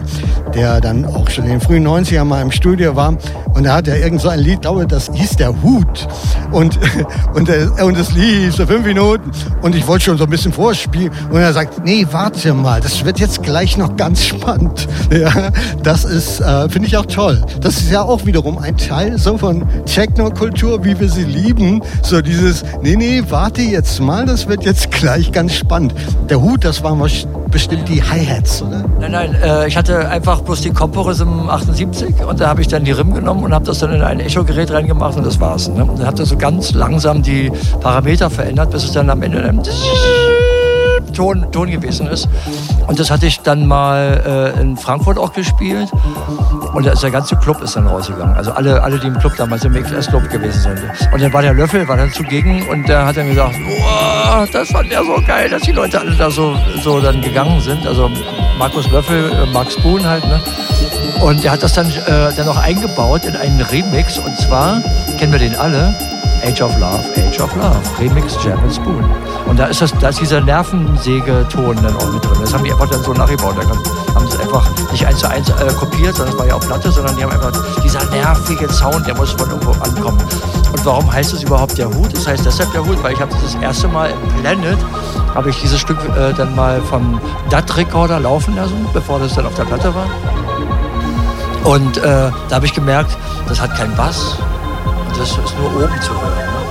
der dann auch schon in den frühen 90ern mal im Studio war. Und da hat er irgend so ein Lied, glaube das hieß der Hut. Und, und, und das lief so fünf Minuten. Und ich wollte schon so ein bisschen vorspielen. Und er sagt, nee, warte mal, das wird jetzt gleich noch ganz spannend. Ja, das ist, äh, finde ich auch toll. Das ist ja auch wiederum ein Teil so von Techno-Kultur, wie wir sie lieben. So dieses, nee, nee, warte jetzt mal, das wird jetzt gleich ganz spannend. Der Hut, das waren bestimmt die Hi-Hats, oder? Nein, nein, äh, ich hatte einfach bloß die Comporism 78 und da habe ich dann die Rim genommen und habe das dann in ein Echo-Gerät reingemacht und das war's. Ne? Und dann hat er so ganz langsam die Parameter verändert, bis es dann am Ende dann Ton, Ton gewesen ist. Und das hatte ich dann mal äh, in Frankfurt auch gespielt. Und da ist der ganze Club ist dann rausgegangen. Also alle, alle die im Club damals im MXS-Club gewesen sind. Und dann war der Löffel, war dann zugegen und der hat dann gesagt, das fand er so geil, dass die Leute alle da so, so dann gegangen sind. Also Markus Löffel, äh, Max Boon halt, ne? Und er hat das dann, äh, dann noch eingebaut in einen Remix. Und zwar, kennen wir den alle, Age of Love, Age of Love, Remix German Spoon. Und da ist, das, da ist dieser Nervensägeton dann auch mit drin. Das haben die einfach dann so nachgebaut. Da haben sie einfach nicht eins zu eins äh, kopiert, sondern es war ja auf Platte, sondern die haben einfach dieser nervige Sound, der muss von irgendwo ankommen. Und warum heißt es überhaupt der Hut? Das heißt deshalb der Hut, weil ich habe das, erste Mal im habe ich dieses Stück äh, dann mal vom DAT-Recorder laufen lassen, bevor das dann auf der Platte war. Und äh, da habe ich gemerkt, das hat keinen Bass, das ist nur oben zu hören. Ne?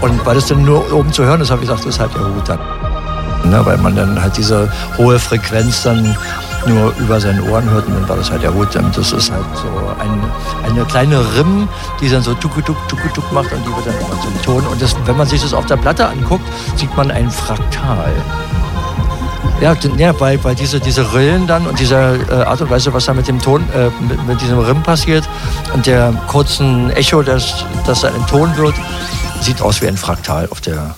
Und weil es dann nur oben zu hören ist, habe ich gesagt, das ist halt der Hut dann. Ne? Weil man dann halt diese hohe Frequenz dann nur über seinen Ohren hört und dann war das halt der Hut. Und das ist halt so ein, eine kleine Rimm, die dann so tukutuk, tukutuk macht und die wird dann immer zum Ton. Und das, wenn man sich das auf der Platte anguckt, sieht man ein Fraktal. Ja, ja weil, weil diese, diese Rillen dann und diese äh, Art und Weise, was da mit dem Ton, äh, mit, mit, diesem Rimm passiert und der kurzen Echo, das, das da in Ton wird, sieht aus wie ein Fraktal auf der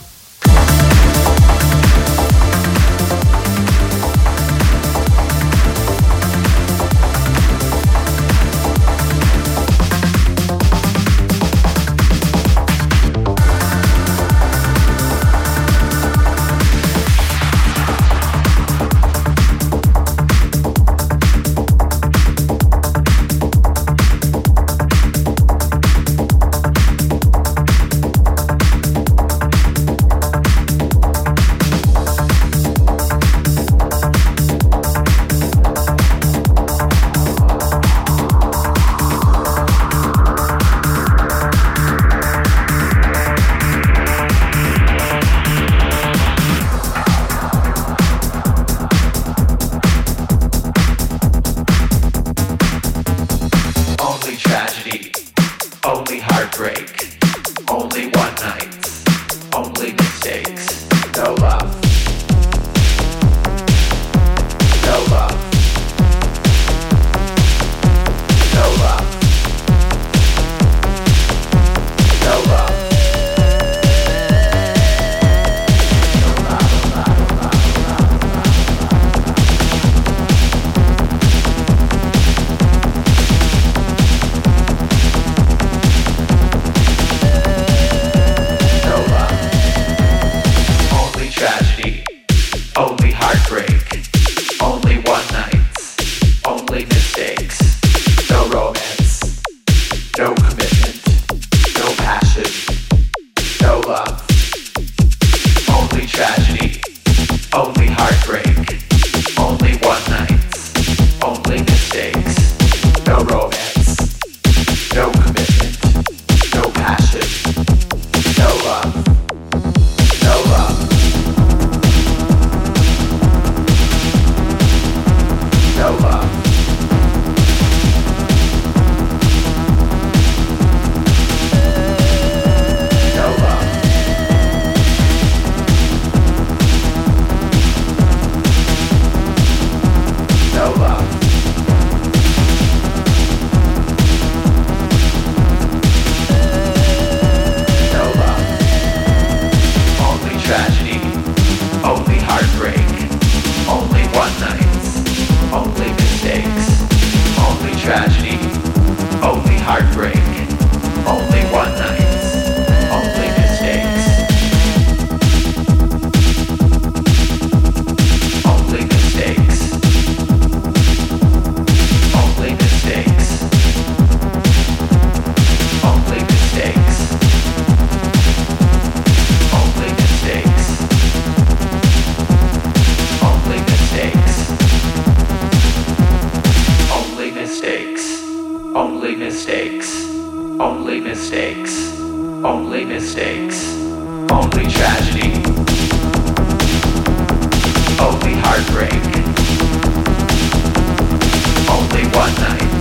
mistakes, only mistakes, only tragedy, only heartbreak, only one night,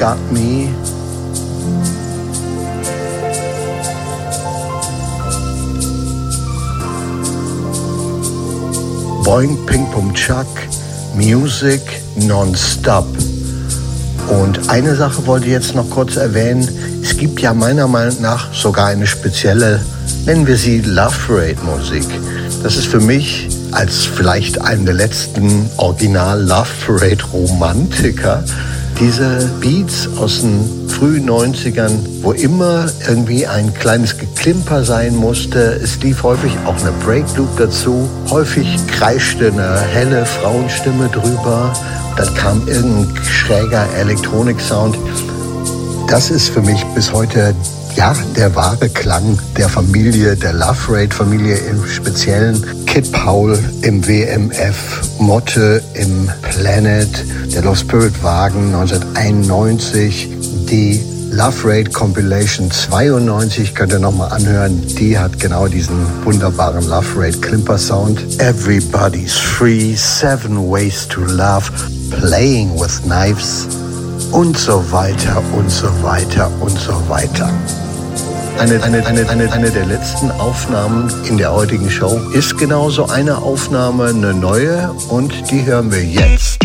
got me. Boing, Ping, Pum, Chuck, Music non-stop. Und eine Sache wollte ich jetzt noch kurz erwähnen. Es gibt ja meiner Meinung nach sogar eine spezielle, nennen wir sie Love Parade Musik. Das ist für mich als vielleicht einen der letzten Original Love Parade Romantiker diese Beats aus den frühen 90ern, wo immer irgendwie ein kleines Geklimper sein musste. Es lief häufig auch eine Breakloop dazu. Häufig kreischte eine helle Frauenstimme drüber. Dann kam irgendein schräger Elektronik-Sound. Das ist für mich bis heute ja, der wahre Klang der Familie, der Love Rate Familie im Speziellen. Kid Paul im WMF, Motte im Planet, der Love Spirit Wagen 1991, die Love Rate Compilation 92, könnt ihr nochmal anhören. Die hat genau diesen wunderbaren Love Rate Klimper Sound. Everybody's free, seven ways to love, playing with knives und so weiter und so weiter und so weiter. Eine, eine, eine, eine, eine der letzten Aufnahmen in der heutigen Show ist genauso eine Aufnahme, eine neue und die hören wir jetzt.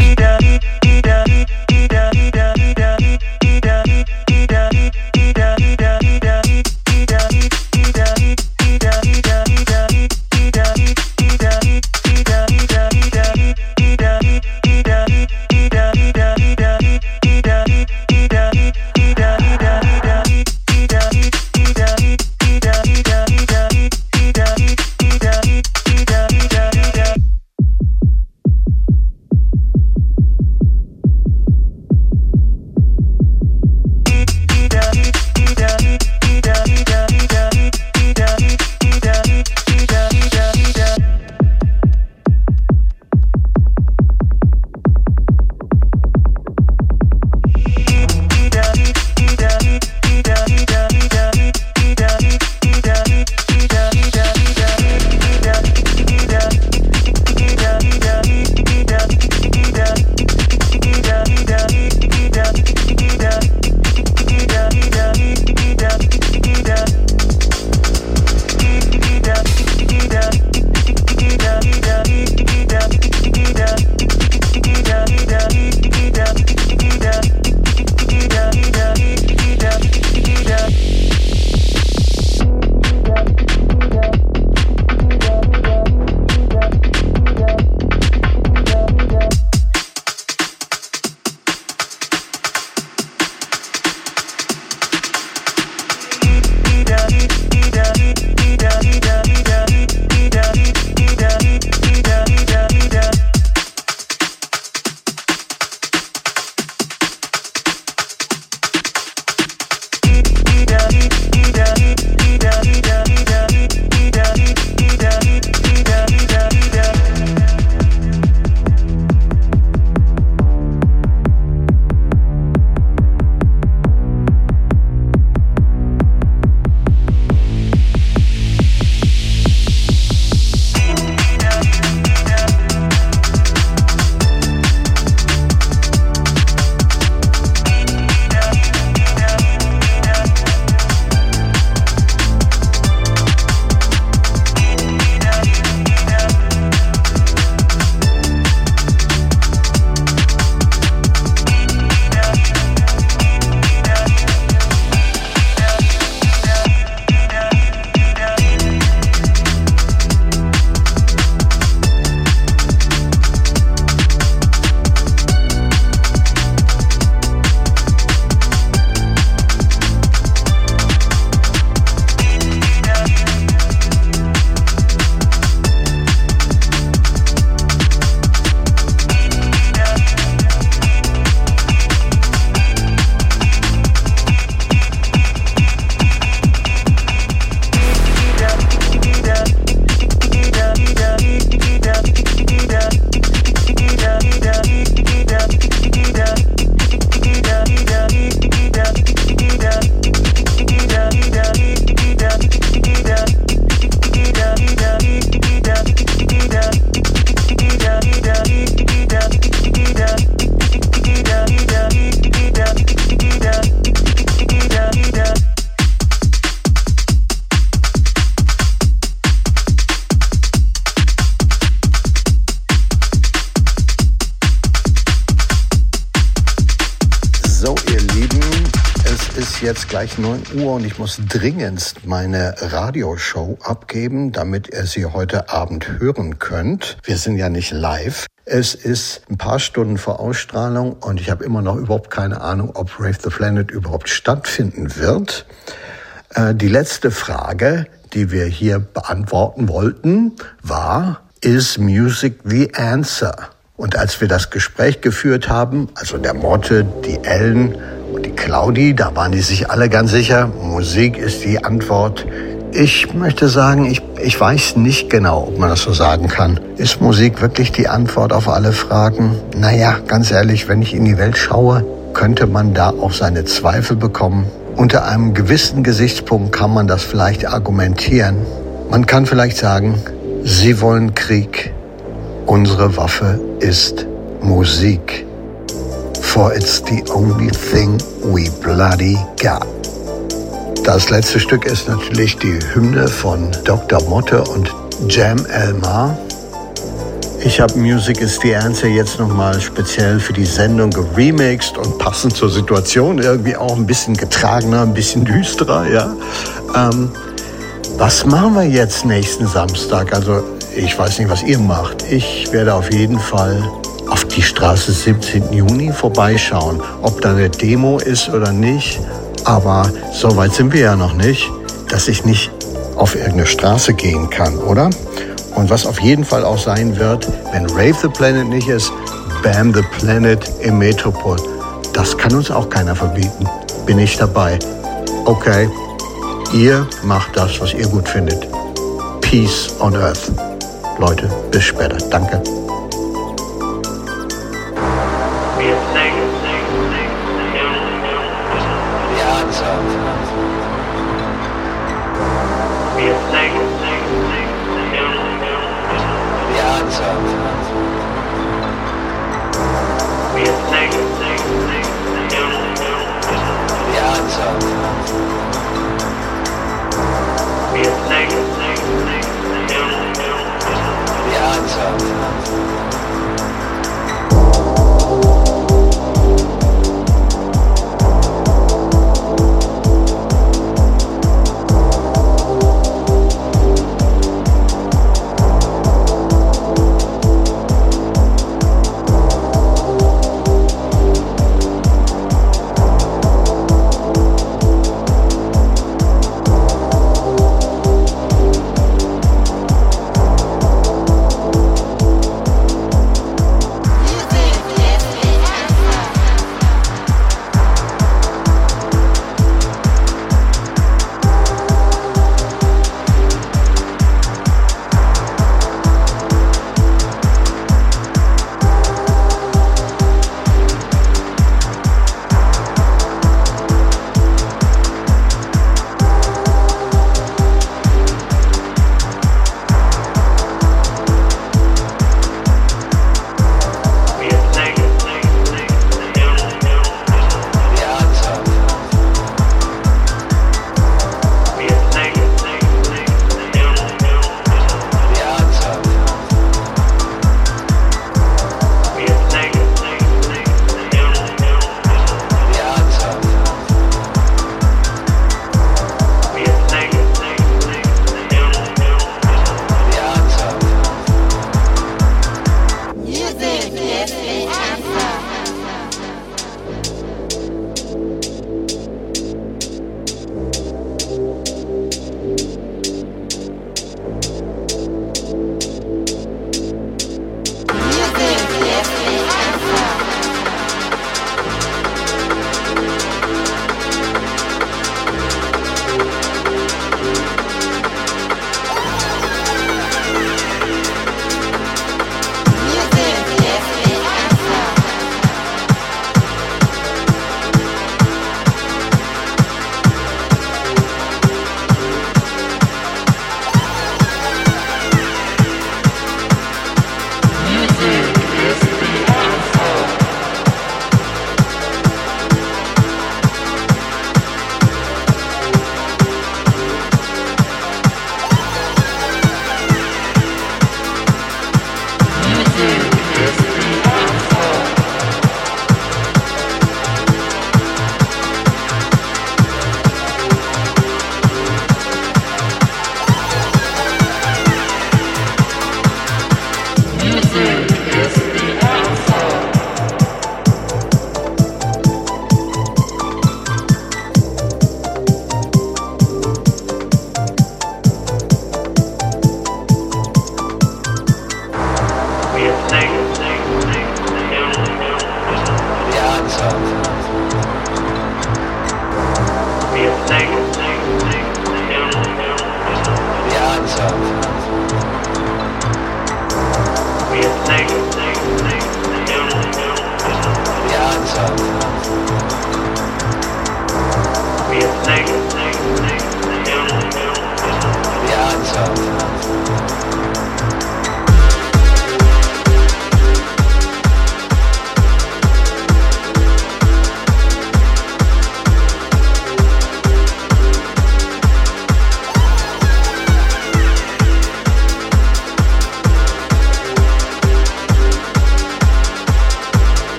Jetzt gleich 9 Uhr und ich muss dringendst meine Radioshow abgeben, damit ihr sie heute Abend hören könnt. Wir sind ja nicht live. Es ist ein paar Stunden vor Ausstrahlung und ich habe immer noch überhaupt keine Ahnung, ob Rave the Planet überhaupt stattfinden wird. Äh, die letzte Frage, die wir hier beantworten wollten, war, is music the answer? Und als wir das Gespräch geführt haben, also der Motte, die Ellen die Claudi, da waren die sich alle ganz sicher, Musik ist die Antwort. Ich möchte sagen, ich, ich weiß nicht genau, ob man das so sagen kann. Ist Musik wirklich die Antwort auf alle Fragen? Naja, ganz ehrlich, wenn ich in die Welt schaue, könnte man da auch seine Zweifel bekommen. Unter einem gewissen Gesichtspunkt kann man das vielleicht argumentieren. Man kann vielleicht sagen, Sie wollen Krieg. Unsere Waffe ist Musik. For it's the only thing we bloody got. Das letzte Stück ist natürlich die Hymne von Dr. Motte und Jam Elmar. Ich habe Music is the Answer jetzt nochmal speziell für die Sendung geremixed und passend zur Situation irgendwie auch ein bisschen getragener, ein bisschen düsterer, ja. Ähm, was machen wir jetzt nächsten Samstag? Also ich weiß nicht, was ihr macht. Ich werde auf jeden Fall auf die Straße 17. Juni vorbeischauen. Ob da eine Demo ist oder nicht. Aber so weit sind wir ja noch nicht, dass ich nicht auf irgendeine Straße gehen kann, oder? Und was auf jeden Fall auch sein wird, wenn Rave the Planet nicht ist, Bam the Planet im Metropol. Das kann uns auch keiner verbieten. Bin ich dabei. Okay, ihr macht das, was ihr gut findet. Peace on Earth. Leute, bis später. Danke.